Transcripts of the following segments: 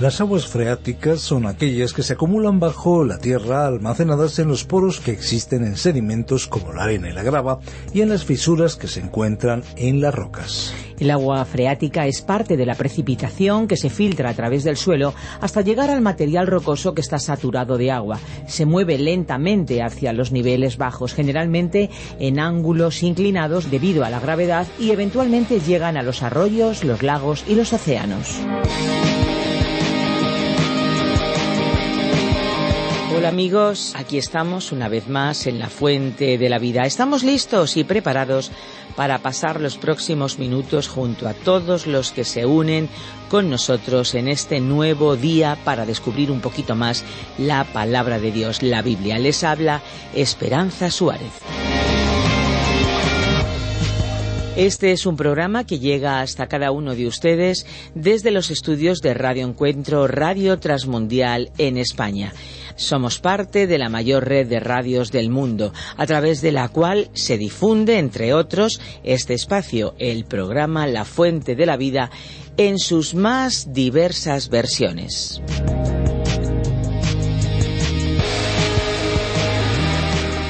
Las aguas freáticas son aquellas que se acumulan bajo la tierra almacenadas en los poros que existen en sedimentos como la arena y la grava y en las fisuras que se encuentran en las rocas. El agua freática es parte de la precipitación que se filtra a través del suelo hasta llegar al material rocoso que está saturado de agua. Se mueve lentamente hacia los niveles bajos, generalmente en ángulos inclinados debido a la gravedad y eventualmente llegan a los arroyos, los lagos y los océanos. Amigos, aquí estamos una vez más en la fuente de la vida. Estamos listos y preparados para pasar los próximos minutos junto a todos los que se unen con nosotros en este nuevo día para descubrir un poquito más la palabra de Dios, la Biblia. Les habla Esperanza Suárez. Este es un programa que llega hasta cada uno de ustedes desde los estudios de Radio Encuentro Radio Transmundial en España. Somos parte de la mayor red de radios del mundo, a través de la cual se difunde, entre otros, este espacio, el programa La Fuente de la Vida, en sus más diversas versiones.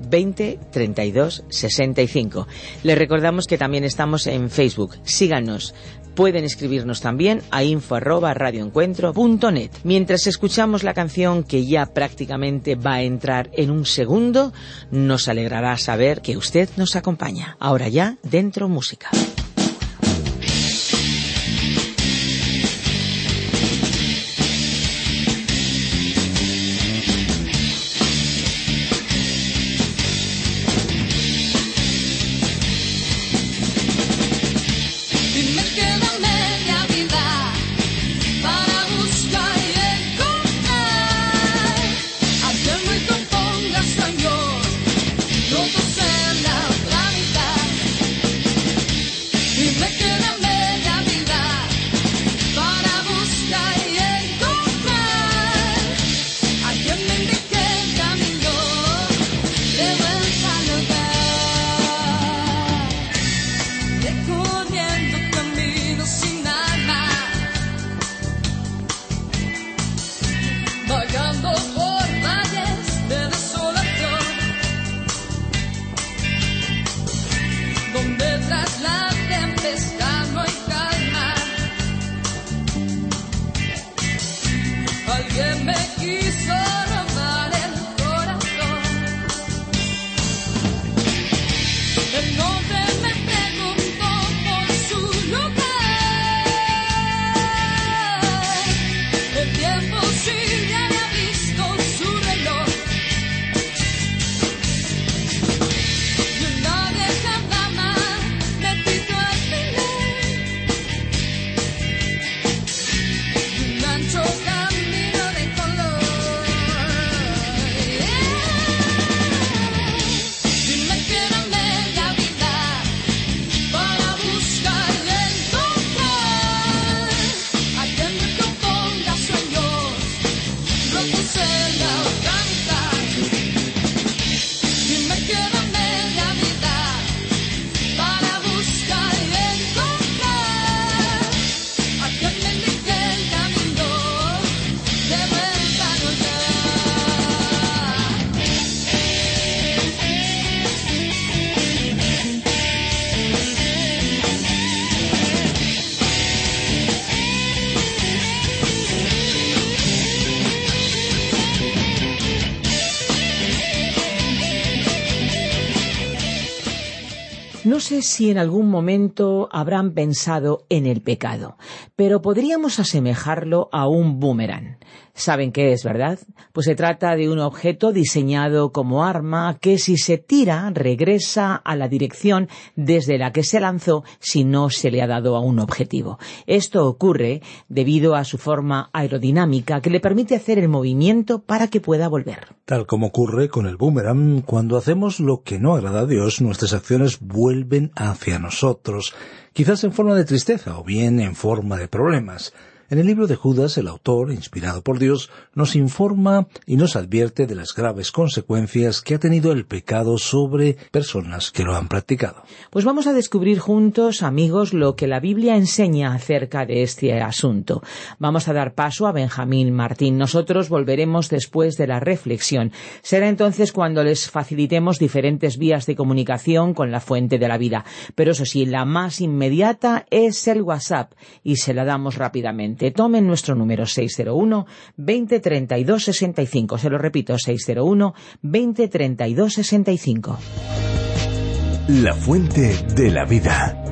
20 32 65. Les recordamos que también estamos en Facebook. Síganos. Pueden escribirnos también a info arroba radioencuentro.net. Mientras escuchamos la canción que ya prácticamente va a entrar en un segundo, nos alegrará saber que usted nos acompaña. Ahora ya, dentro música. Sé si en algún momento habrán pensado en el pecado, pero podríamos asemejarlo a un boomerang. Saben qué es, ¿verdad? Pues se trata de un objeto diseñado como arma que si se tira regresa a la dirección desde la que se lanzó si no se le ha dado a un objetivo. Esto ocurre debido a su forma aerodinámica que le permite hacer el movimiento para que pueda volver. Tal como ocurre con el boomerang, cuando hacemos lo que no agrada a Dios, nuestras acciones vuelven hacia nosotros, quizás en forma de tristeza o bien en forma de problemas. En el libro de Judas, el autor, inspirado por Dios, nos informa y nos advierte de las graves consecuencias que ha tenido el pecado sobre personas que lo han practicado. Pues vamos a descubrir juntos, amigos, lo que la Biblia enseña acerca de este asunto. Vamos a dar paso a Benjamín Martín. Nosotros volveremos después de la reflexión. Será entonces cuando les facilitemos diferentes vías de comunicación con la fuente de la vida. Pero eso sí, la más inmediata es el WhatsApp y se la damos rápidamente. Tomen nuestro número 601 20 32 65. Se lo repito, 601 20 32 65. La fuente de la vida.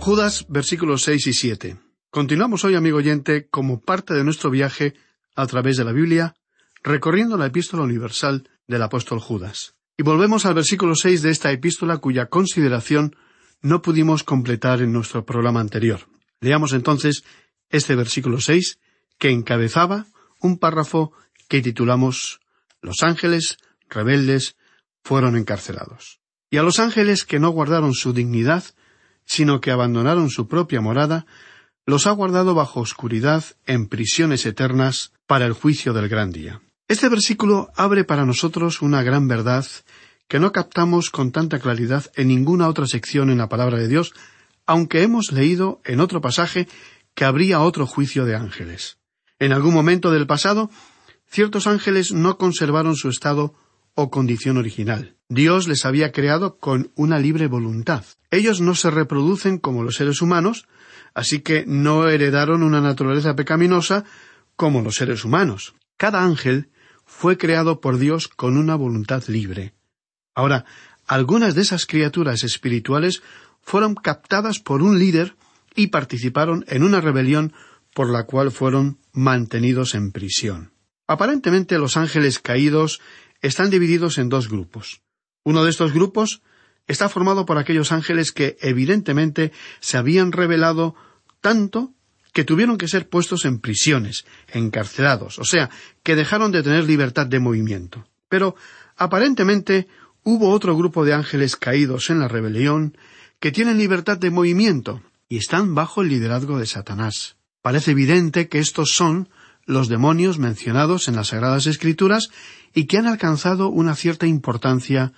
Judas, versículos 6 y 7. Continuamos hoy, amigo oyente, como parte de nuestro viaje a través de la Biblia, recorriendo la epístola universal del apóstol Judas. Y volvemos al versículo 6 de esta epístola cuya consideración no pudimos completar en nuestro programa anterior. Leamos entonces este versículo seis, que encabezaba un párrafo que titulamos Los ángeles rebeldes fueron encarcelados. Y a los ángeles que no guardaron su dignidad, sino que abandonaron su propia morada, los ha guardado bajo oscuridad en prisiones eternas para el juicio del gran día. Este versículo abre para nosotros una gran verdad que no captamos con tanta claridad en ninguna otra sección en la palabra de Dios, aunque hemos leído en otro pasaje que habría otro juicio de ángeles. En algún momento del pasado, ciertos ángeles no conservaron su estado o condición original. Dios les había creado con una libre voluntad. Ellos no se reproducen como los seres humanos, así que no heredaron una naturaleza pecaminosa como los seres humanos. Cada ángel fue creado por Dios con una voluntad libre. Ahora, algunas de esas criaturas espirituales fueron captadas por un líder y participaron en una rebelión por la cual fueron mantenidos en prisión. Aparentemente los ángeles caídos están divididos en dos grupos. Uno de estos grupos está formado por aquellos ángeles que evidentemente se habían rebelado tanto que tuvieron que ser puestos en prisiones, encarcelados, o sea, que dejaron de tener libertad de movimiento. Pero aparentemente hubo otro grupo de ángeles caídos en la rebelión que tienen libertad de movimiento y están bajo el liderazgo de Satanás. Parece evidente que estos son los demonios mencionados en las Sagradas Escrituras y que han alcanzado una cierta importancia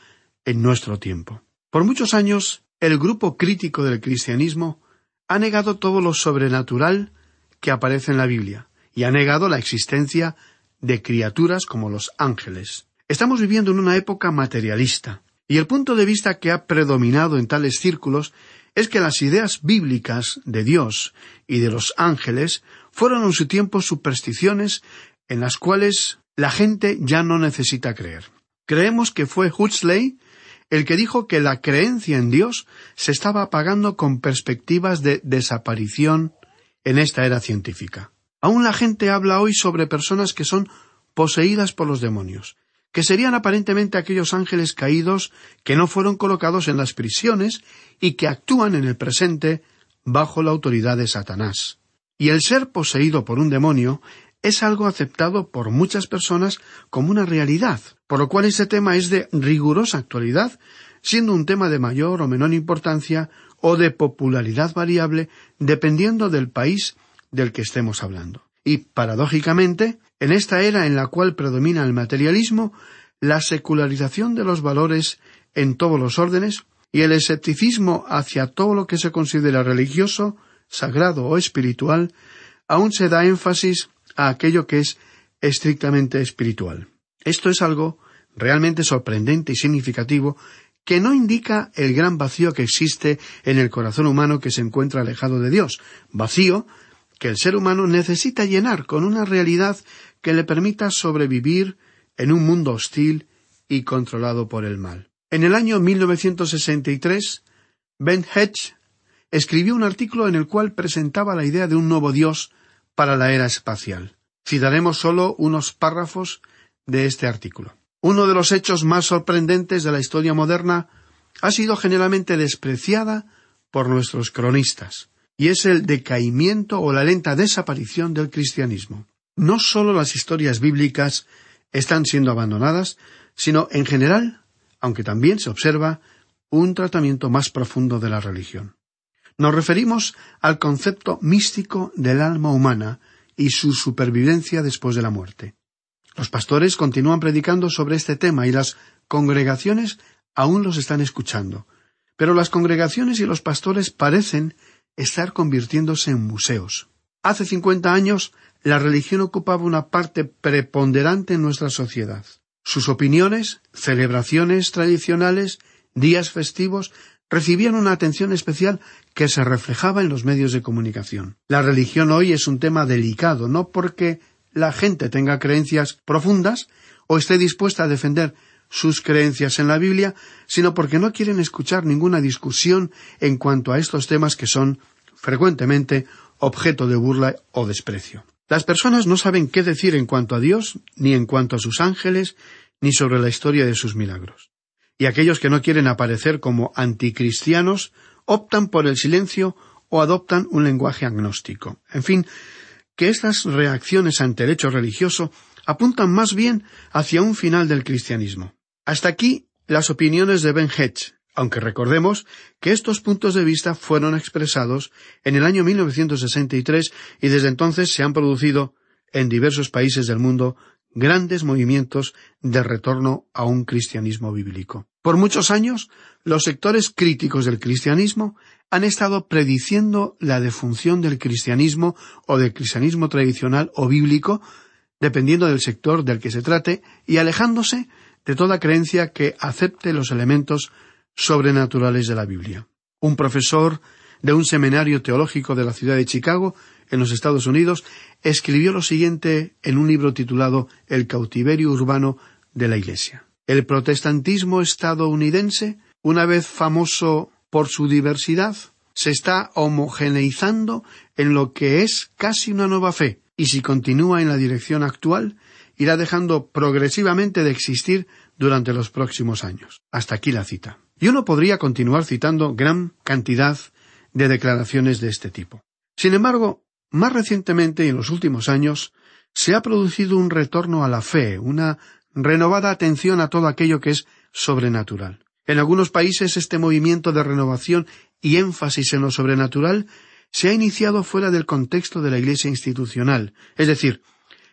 en nuestro tiempo. Por muchos años, el grupo crítico del cristianismo ha negado todo lo sobrenatural que aparece en la Biblia y ha negado la existencia de criaturas como los ángeles. Estamos viviendo en una época materialista, y el punto de vista que ha predominado en tales círculos es que las ideas bíblicas de Dios y de los ángeles fueron en su tiempo supersticiones en las cuales la gente ya no necesita creer. Creemos que fue Huxley el que dijo que la creencia en Dios se estaba apagando con perspectivas de desaparición en esta era científica. Aún la gente habla hoy sobre personas que son poseídas por los demonios, que serían aparentemente aquellos ángeles caídos que no fueron colocados en las prisiones y que actúan en el presente bajo la autoridad de Satanás. Y el ser poseído por un demonio es algo aceptado por muchas personas como una realidad, por lo cual este tema es de rigurosa actualidad, siendo un tema de mayor o menor importancia o de popularidad variable dependiendo del país del que estemos hablando. Y, paradójicamente, en esta era en la cual predomina el materialismo, la secularización de los valores en todos los órdenes y el escepticismo hacia todo lo que se considera religioso, sagrado o espiritual, aún se da énfasis a aquello que es estrictamente espiritual. Esto es algo realmente sorprendente y significativo que no indica el gran vacío que existe en el corazón humano que se encuentra alejado de Dios, vacío que el ser humano necesita llenar con una realidad que le permita sobrevivir en un mundo hostil y controlado por el mal. En el año 1963, Ben Hedge escribió un artículo en el cual presentaba la idea de un nuevo Dios para la era espacial. Citaremos solo unos párrafos de este artículo. Uno de los hechos más sorprendentes de la historia moderna ha sido generalmente despreciada por nuestros cronistas, y es el decaimiento o la lenta desaparición del cristianismo. No solo las historias bíblicas están siendo abandonadas, sino en general, aunque también se observa un tratamiento más profundo de la religión. Nos referimos al concepto místico del alma humana y su supervivencia después de la muerte. Los pastores continúan predicando sobre este tema y las congregaciones aún los están escuchando. Pero las congregaciones y los pastores parecen estar convirtiéndose en museos. Hace cincuenta años la religión ocupaba una parte preponderante en nuestra sociedad. Sus opiniones, celebraciones tradicionales, días festivos recibían una atención especial que se reflejaba en los medios de comunicación. La religión hoy es un tema delicado, no porque la gente tenga creencias profundas o esté dispuesta a defender sus creencias en la Biblia, sino porque no quieren escuchar ninguna discusión en cuanto a estos temas que son frecuentemente objeto de burla o desprecio. Las personas no saben qué decir en cuanto a Dios, ni en cuanto a sus ángeles, ni sobre la historia de sus milagros. Y aquellos que no quieren aparecer como anticristianos optan por el silencio o adoptan un lenguaje agnóstico. En fin, que estas reacciones ante el hecho religioso apuntan más bien hacia un final del cristianismo. Hasta aquí las opiniones de Ben Hedge, aunque recordemos que estos puntos de vista fueron expresados en el año 1963 y desde entonces se han producido en diversos países del mundo grandes movimientos de retorno a un cristianismo bíblico. Por muchos años, los sectores críticos del cristianismo han estado prediciendo la defunción del cristianismo o del cristianismo tradicional o bíblico, dependiendo del sector del que se trate, y alejándose de toda creencia que acepte los elementos sobrenaturales de la Biblia. Un profesor de un seminario teológico de la ciudad de Chicago, en los Estados Unidos, escribió lo siguiente en un libro titulado El cautiverio urbano de la Iglesia. El protestantismo estadounidense, una vez famoso por su diversidad, se está homogeneizando en lo que es casi una nueva fe, y si continúa en la dirección actual, irá dejando progresivamente de existir durante los próximos años. Hasta aquí la cita. Y uno podría continuar citando gran cantidad de declaraciones de este tipo. Sin embargo, más recientemente y en los últimos años, se ha producido un retorno a la fe, una renovada atención a todo aquello que es sobrenatural. En algunos países este movimiento de renovación y énfasis en lo sobrenatural se ha iniciado fuera del contexto de la Iglesia institucional, es decir,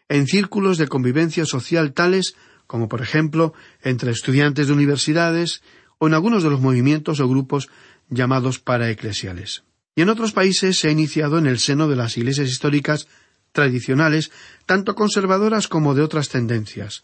en círculos de convivencia social tales como por ejemplo entre estudiantes de universidades o en algunos de los movimientos o grupos llamados paraeclesiales. Y en otros países se ha iniciado en el seno de las iglesias históricas tradicionales, tanto conservadoras como de otras tendencias.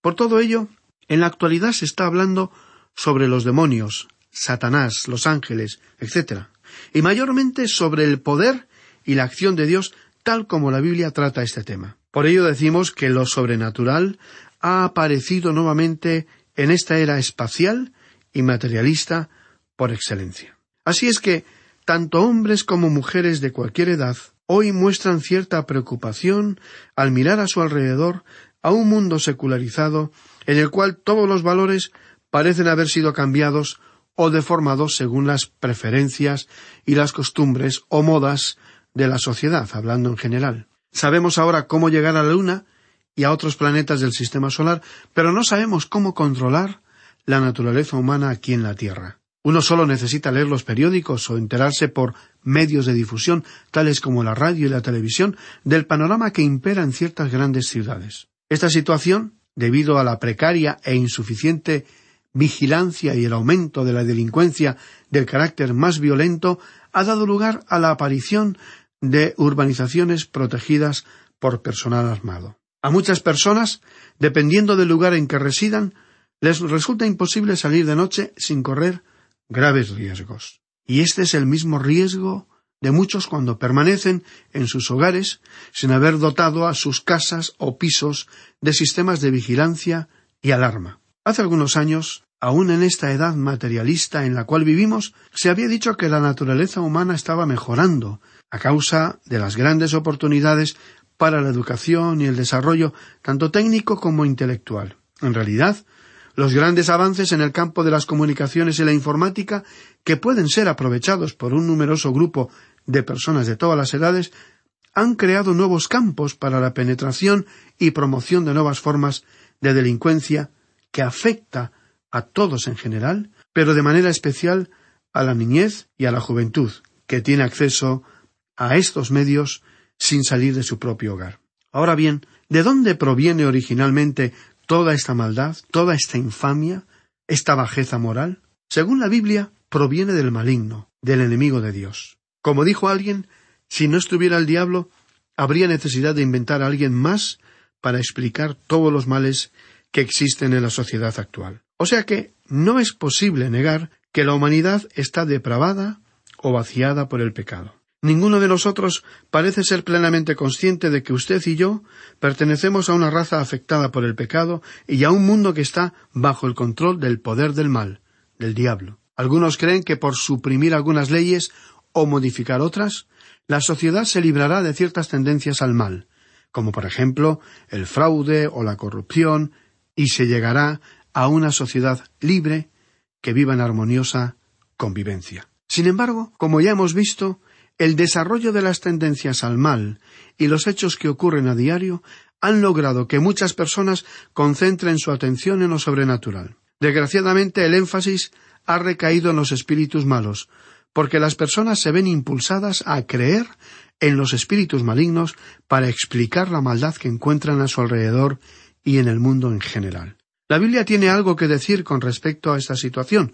Por todo ello, en la actualidad se está hablando sobre los demonios, Satanás, los ángeles, etc., y mayormente sobre el poder y la acción de Dios tal como la Biblia trata este tema. Por ello decimos que lo sobrenatural ha aparecido nuevamente en esta era espacial y materialista por excelencia. Así es que tanto hombres como mujeres de cualquier edad hoy muestran cierta preocupación al mirar a su alrededor a un mundo secularizado en el cual todos los valores parecen haber sido cambiados o deformados según las preferencias y las costumbres o modas de la sociedad, hablando en general. Sabemos ahora cómo llegar a la Luna y a otros planetas del sistema solar, pero no sabemos cómo controlar la naturaleza humana aquí en la Tierra. Uno solo necesita leer los periódicos o enterarse por medios de difusión, tales como la radio y la televisión, del panorama que impera en ciertas grandes ciudades. Esta situación, debido a la precaria e insuficiente vigilancia y el aumento de la delincuencia del carácter más violento, ha dado lugar a la aparición de urbanizaciones protegidas por personal armado. A muchas personas, dependiendo del lugar en que residan, les resulta imposible salir de noche sin correr graves riesgos. Y este es el mismo riesgo de muchos cuando permanecen en sus hogares sin haber dotado a sus casas o pisos de sistemas de vigilancia y alarma. Hace algunos años Aún en esta edad materialista en la cual vivimos, se había dicho que la naturaleza humana estaba mejorando a causa de las grandes oportunidades para la educación y el desarrollo tanto técnico como intelectual. En realidad, los grandes avances en el campo de las comunicaciones y la informática, que pueden ser aprovechados por un numeroso grupo de personas de todas las edades, han creado nuevos campos para la penetración y promoción de nuevas formas de delincuencia que afecta a todos en general, pero de manera especial a la niñez y a la juventud, que tiene acceso a estos medios sin salir de su propio hogar. Ahora bien, ¿de dónde proviene originalmente toda esta maldad, toda esta infamia, esta bajeza moral? Según la Biblia, proviene del maligno, del enemigo de Dios. Como dijo alguien, si no estuviera el diablo, habría necesidad de inventar a alguien más para explicar todos los males que existen en la sociedad actual. O sea que no es posible negar que la humanidad está depravada o vaciada por el pecado. Ninguno de nosotros parece ser plenamente consciente de que usted y yo pertenecemos a una raza afectada por el pecado y a un mundo que está bajo el control del poder del mal, del diablo. Algunos creen que por suprimir algunas leyes o modificar otras, la sociedad se librará de ciertas tendencias al mal, como por ejemplo el fraude o la corrupción, y se llegará a una sociedad libre que viva en armoniosa convivencia. Sin embargo, como ya hemos visto, el desarrollo de las tendencias al mal y los hechos que ocurren a diario han logrado que muchas personas concentren su atención en lo sobrenatural. Desgraciadamente el énfasis ha recaído en los espíritus malos, porque las personas se ven impulsadas a creer en los espíritus malignos para explicar la maldad que encuentran a su alrededor y en el mundo en general. La Biblia tiene algo que decir con respecto a esta situación,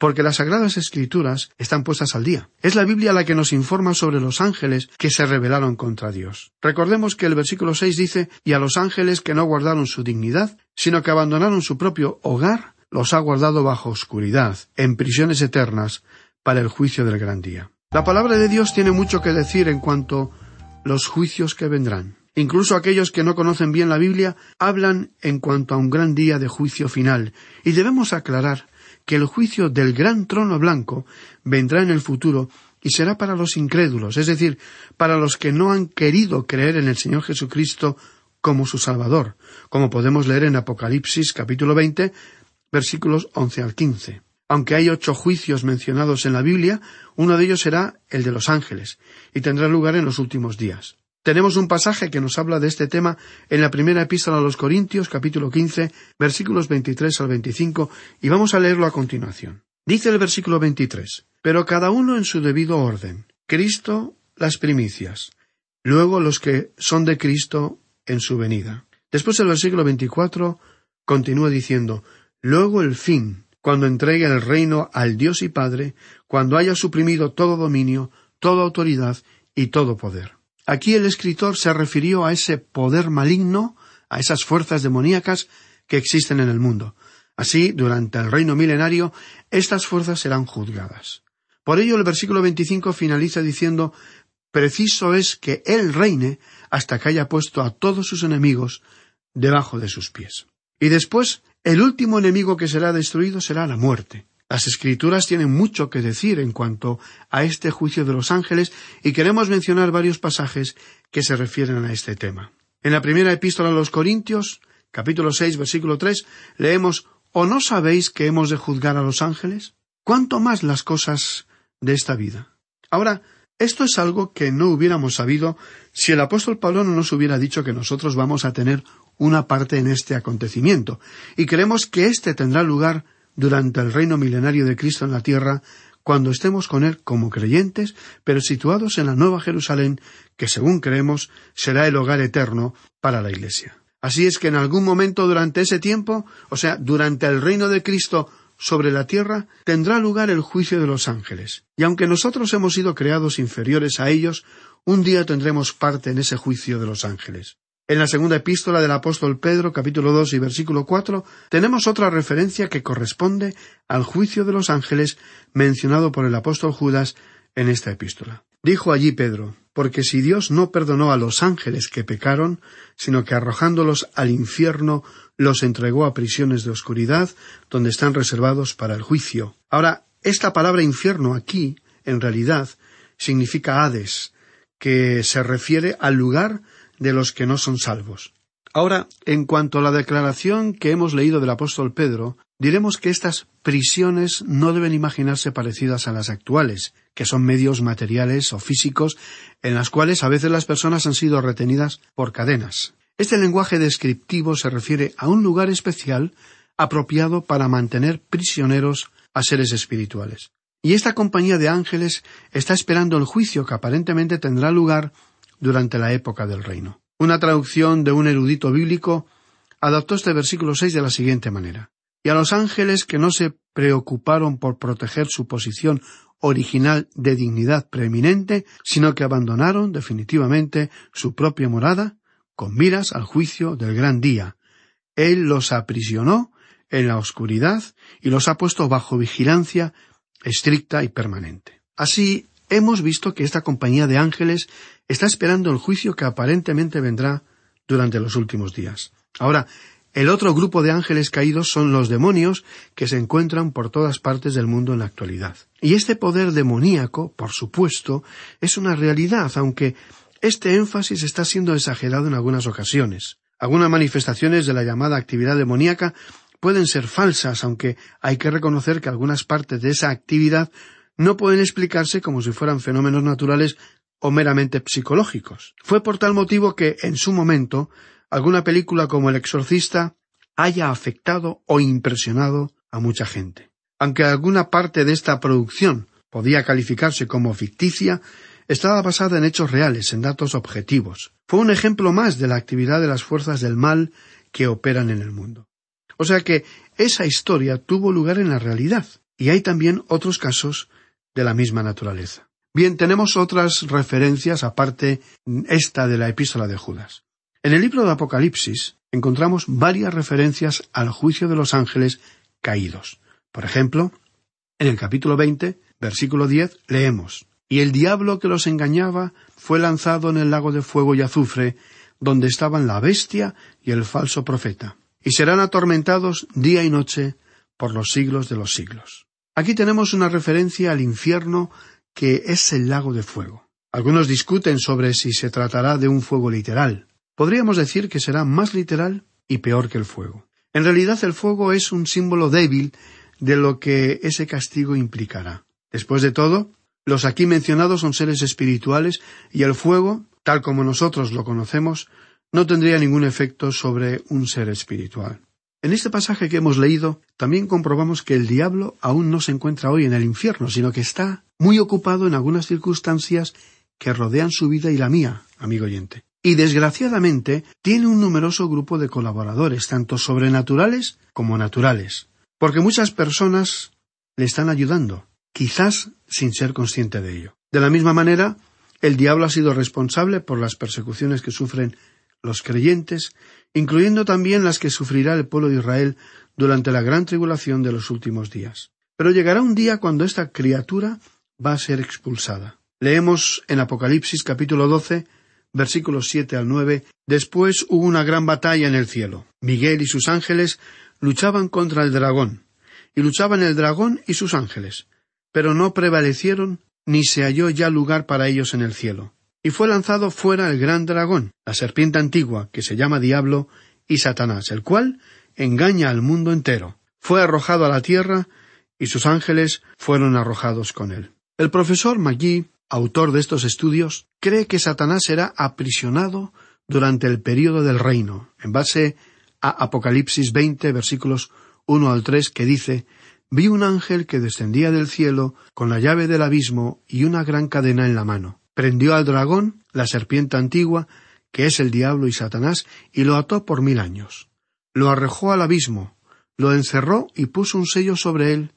porque las Sagradas Escrituras están puestas al día. Es la Biblia la que nos informa sobre los ángeles que se rebelaron contra Dios. Recordemos que el versículo seis dice y a los ángeles que no guardaron su dignidad, sino que abandonaron su propio hogar, los ha guardado bajo oscuridad, en prisiones eternas, para el juicio del gran día. La palabra de Dios tiene mucho que decir en cuanto los juicios que vendrán. Incluso aquellos que no conocen bien la Biblia hablan en cuanto a un gran día de juicio final, y debemos aclarar que el juicio del gran trono blanco vendrá en el futuro y será para los incrédulos, es decir, para los que no han querido creer en el Señor Jesucristo como su Salvador, como podemos leer en Apocalipsis capítulo veinte versículos once al quince. Aunque hay ocho juicios mencionados en la Biblia, uno de ellos será el de los ángeles, y tendrá lugar en los últimos días. Tenemos un pasaje que nos habla de este tema en la primera epístola a los Corintios, capítulo quince, versículos veintitrés al veinticinco, y vamos a leerlo a continuación. Dice el versículo veintitrés Pero cada uno en su debido orden. Cristo las primicias, luego los que son de Cristo en su venida. Después el versículo veinticuatro continúa diciendo Luego el fin, cuando entregue el reino al Dios y Padre, cuando haya suprimido todo dominio, toda autoridad y todo poder. Aquí el escritor se refirió a ese poder maligno, a esas fuerzas demoníacas que existen en el mundo. Así, durante el reino milenario, estas fuerzas serán juzgadas. Por ello, el versículo 25 finaliza diciendo Preciso es que Él reine hasta que haya puesto a todos sus enemigos debajo de sus pies. Y después, el último enemigo que será destruido será la muerte. Las escrituras tienen mucho que decir en cuanto a este juicio de los ángeles y queremos mencionar varios pasajes que se refieren a este tema. En la primera epístola a los Corintios, capítulo seis, versículo tres, leemos ¿O no sabéis que hemos de juzgar a los ángeles? ¿Cuánto más las cosas de esta vida? Ahora, esto es algo que no hubiéramos sabido si el apóstol Pablo no nos hubiera dicho que nosotros vamos a tener una parte en este acontecimiento, y creemos que éste tendrá lugar durante el reino milenario de Cristo en la tierra, cuando estemos con Él como creyentes, pero situados en la Nueva Jerusalén, que según creemos será el hogar eterno para la Iglesia. Así es que en algún momento durante ese tiempo, o sea, durante el reino de Cristo sobre la tierra, tendrá lugar el juicio de los ángeles. Y aunque nosotros hemos sido creados inferiores a ellos, un día tendremos parte en ese juicio de los ángeles. En la segunda epístola del apóstol Pedro, capítulo dos y versículo cuatro, tenemos otra referencia que corresponde al juicio de los ángeles mencionado por el apóstol Judas en esta epístola. Dijo allí Pedro, porque si Dios no perdonó a los ángeles que pecaron, sino que arrojándolos al infierno los entregó a prisiones de oscuridad, donde están reservados para el juicio. Ahora, esta palabra infierno aquí, en realidad, significa Hades, que se refiere al lugar de los que no son salvos. Ahora, en cuanto a la declaración que hemos leído del apóstol Pedro, diremos que estas prisiones no deben imaginarse parecidas a las actuales, que son medios materiales o físicos en las cuales a veces las personas han sido retenidas por cadenas. Este lenguaje descriptivo se refiere a un lugar especial apropiado para mantener prisioneros a seres espirituales. Y esta compañía de ángeles está esperando el juicio que aparentemente tendrá lugar durante la época del reino. Una traducción de un erudito bíblico adaptó este versículo seis de la siguiente manera Y a los ángeles que no se preocuparon por proteger su posición original de dignidad preeminente, sino que abandonaron definitivamente su propia morada, con miras al juicio del gran día. Él los aprisionó en la oscuridad y los ha puesto bajo vigilancia estricta y permanente. Así, hemos visto que esta compañía de ángeles está esperando el juicio que aparentemente vendrá durante los últimos días. Ahora, el otro grupo de ángeles caídos son los demonios que se encuentran por todas partes del mundo en la actualidad. Y este poder demoníaco, por supuesto, es una realidad, aunque este énfasis está siendo exagerado en algunas ocasiones. Algunas manifestaciones de la llamada actividad demoníaca pueden ser falsas, aunque hay que reconocer que algunas partes de esa actividad no pueden explicarse como si fueran fenómenos naturales o meramente psicológicos. Fue por tal motivo que, en su momento, alguna película como El Exorcista haya afectado o impresionado a mucha gente. Aunque alguna parte de esta producción podía calificarse como ficticia, estaba basada en hechos reales, en datos objetivos. Fue un ejemplo más de la actividad de las fuerzas del mal que operan en el mundo. O sea que esa historia tuvo lugar en la realidad, y hay también otros casos de la misma naturaleza. Bien, tenemos otras referencias aparte esta de la epístola de Judas. En el libro de Apocalipsis encontramos varias referencias al juicio de los ángeles caídos. Por ejemplo, en el capítulo 20, versículo 10, leemos Y el diablo que los engañaba fue lanzado en el lago de fuego y azufre, donde estaban la bestia y el falso profeta y serán atormentados día y noche por los siglos de los siglos. Aquí tenemos una referencia al infierno que es el lago de fuego. Algunos discuten sobre si se tratará de un fuego literal. Podríamos decir que será más literal y peor que el fuego. En realidad el fuego es un símbolo débil de lo que ese castigo implicará. Después de todo, los aquí mencionados son seres espirituales y el fuego, tal como nosotros lo conocemos, no tendría ningún efecto sobre un ser espiritual. En este pasaje que hemos leído, también comprobamos que el diablo aún no se encuentra hoy en el infierno, sino que está muy ocupado en algunas circunstancias que rodean su vida y la mía, amigo oyente. Y desgraciadamente tiene un numeroso grupo de colaboradores, tanto sobrenaturales como naturales, porque muchas personas le están ayudando, quizás sin ser consciente de ello. De la misma manera, el diablo ha sido responsable por las persecuciones que sufren los creyentes, incluyendo también las que sufrirá el pueblo de Israel durante la gran tribulación de los últimos días. Pero llegará un día cuando esta criatura va a ser expulsada. Leemos en Apocalipsis capítulo 12, versículos 7 al 9, Después hubo una gran batalla en el cielo. Miguel y sus ángeles luchaban contra el dragón, y luchaban el dragón y sus ángeles, pero no prevalecieron ni se halló ya lugar para ellos en el cielo y fue lanzado fuera el gran dragón, la serpiente antigua, que se llama Diablo y Satanás, el cual engaña al mundo entero. Fue arrojado a la tierra y sus ángeles fueron arrojados con él. El profesor Magui, autor de estos estudios, cree que Satanás será aprisionado durante el período del reino, en base a Apocalipsis 20, versículos 1 al 3, que dice Vi un ángel que descendía del cielo con la llave del abismo y una gran cadena en la mano prendió al dragón, la serpiente antigua, que es el diablo y Satanás, y lo ató por mil años. Lo arrojó al abismo, lo encerró y puso un sello sobre él,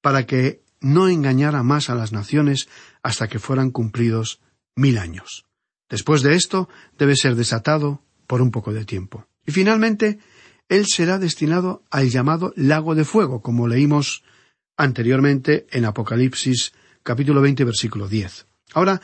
para que no engañara más a las naciones hasta que fueran cumplidos mil años. Después de esto debe ser desatado por un poco de tiempo. Y finalmente, él será destinado al llamado lago de fuego, como leímos anteriormente en Apocalipsis capítulo 20 versículo 10. Ahora,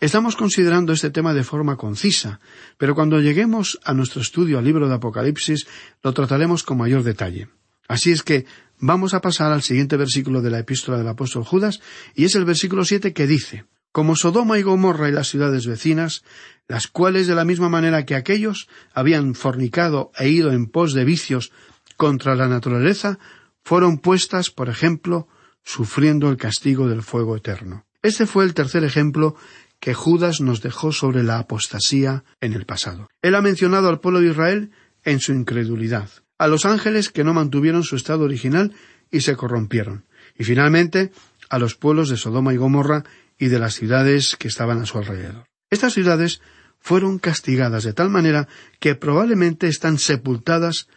estamos considerando este tema de forma concisa, pero cuando lleguemos a nuestro estudio al libro de Apocalipsis lo trataremos con mayor detalle. Así es que vamos a pasar al siguiente versículo de la epístola del apóstol Judas, y es el versículo siete que dice como Sodoma y Gomorra y las ciudades vecinas, las cuales de la misma manera que aquellos habían fornicado e ido en pos de vicios contra la naturaleza, fueron puestas, por ejemplo, sufriendo el castigo del fuego eterno. Este fue el tercer ejemplo que Judas nos dejó sobre la apostasía en el pasado. Él ha mencionado al pueblo de Israel en su incredulidad, a los ángeles que no mantuvieron su estado original y se corrompieron, y finalmente a los pueblos de Sodoma y Gomorra y de las ciudades que estaban a su alrededor. Estas ciudades fueron castigadas de tal manera que probablemente están sepultadas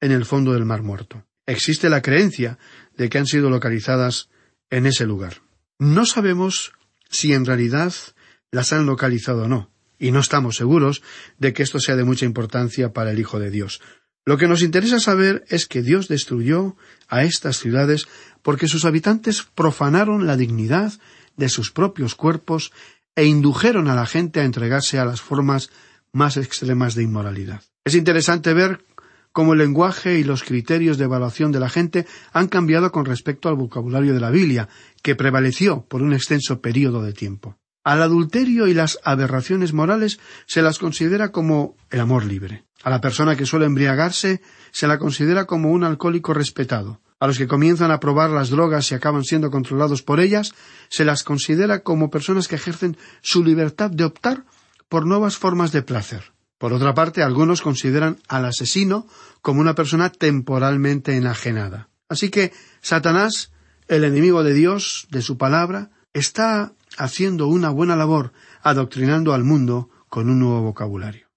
en el fondo del Mar Muerto. Existe la creencia de que han sido localizadas en ese lugar. No sabemos si en realidad las han localizado o no, y no estamos seguros de que esto sea de mucha importancia para el Hijo de Dios. Lo que nos interesa saber es que Dios destruyó a estas ciudades porque sus habitantes profanaron la dignidad de sus propios cuerpos e indujeron a la gente a entregarse a las formas más extremas de inmoralidad. Es interesante ver cómo el lenguaje y los criterios de evaluación de la gente han cambiado con respecto al vocabulario de la Biblia, que prevaleció por un extenso período de tiempo. Al adulterio y las aberraciones morales se las considera como el amor libre. A la persona que suele embriagarse se la considera como un alcohólico respetado. A los que comienzan a probar las drogas y acaban siendo controlados por ellas, se las considera como personas que ejercen su libertad de optar por nuevas formas de placer. Por otra parte, algunos consideran al asesino como una persona temporalmente enajenada. Así que Satanás, el enemigo de Dios, de su palabra, está haciendo una buena labor adoctrinando al mundo con un nuevo vocabulario.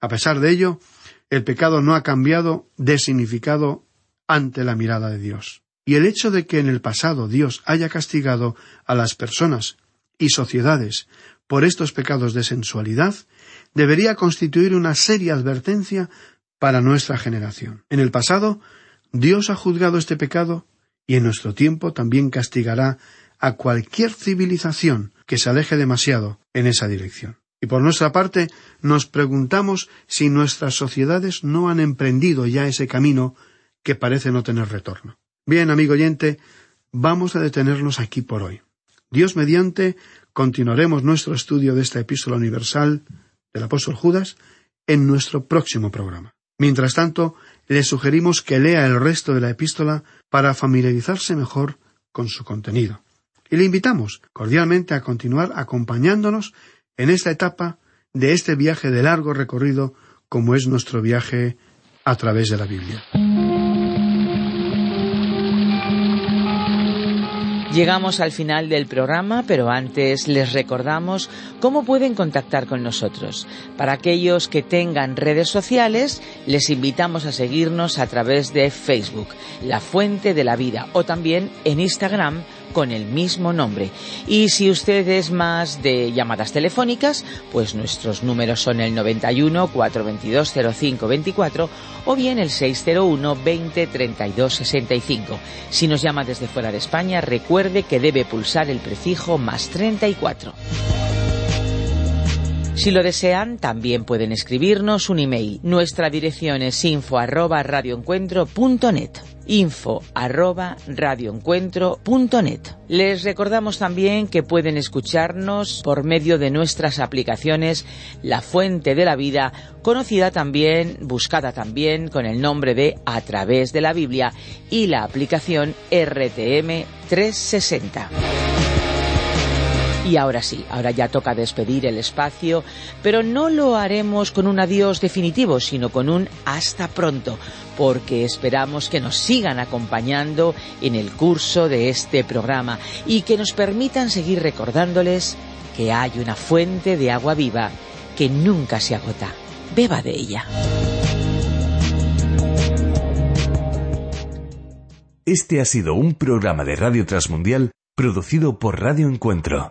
A pesar de ello, el pecado no ha cambiado de significado ante la mirada de Dios. Y el hecho de que en el pasado Dios haya castigado a las personas y sociedades por estos pecados de sensualidad debería constituir una seria advertencia para nuestra generación. En el pasado, Dios ha juzgado este pecado y en nuestro tiempo también castigará a cualquier civilización que se aleje demasiado en esa dirección. Y por nuestra parte, nos preguntamos si nuestras sociedades no han emprendido ya ese camino que parece no tener retorno. Bien, amigo oyente, vamos a detenernos aquí por hoy. Dios mediante, continuaremos nuestro estudio de esta epístola universal del apóstol Judas en nuestro próximo programa. Mientras tanto, le sugerimos que lea el resto de la epístola para familiarizarse mejor con su contenido. Y le invitamos cordialmente a continuar acompañándonos en esta etapa de este viaje de largo recorrido como es nuestro viaje a través de la Biblia. Llegamos al final del programa, pero antes les recordamos cómo pueden contactar con nosotros. Para aquellos que tengan redes sociales, les invitamos a seguirnos a través de Facebook, La Fuente de la Vida, o también en Instagram, con el mismo nombre. Y si usted es más de llamadas telefónicas, pues nuestros números son el 91 422 0524 o bien el 601 20 32 65. Si nos llama desde fuera de España, recuerde que debe pulsar el prefijo más 34. Si lo desean, también pueden escribirnos un email. Nuestra dirección es info arroba info arroba radioencuentro.net. Les recordamos también que pueden escucharnos por medio de nuestras aplicaciones La Fuente de la Vida, conocida también, buscada también con el nombre de A través de la Biblia y la aplicación RTM 360. Y ahora sí, ahora ya toca despedir el espacio, pero no lo haremos con un adiós definitivo, sino con un hasta pronto, porque esperamos que nos sigan acompañando en el curso de este programa y que nos permitan seguir recordándoles que hay una fuente de agua viva que nunca se agota. Beba de ella. Este ha sido un programa de Radio Transmundial producido por Radio Encuentro.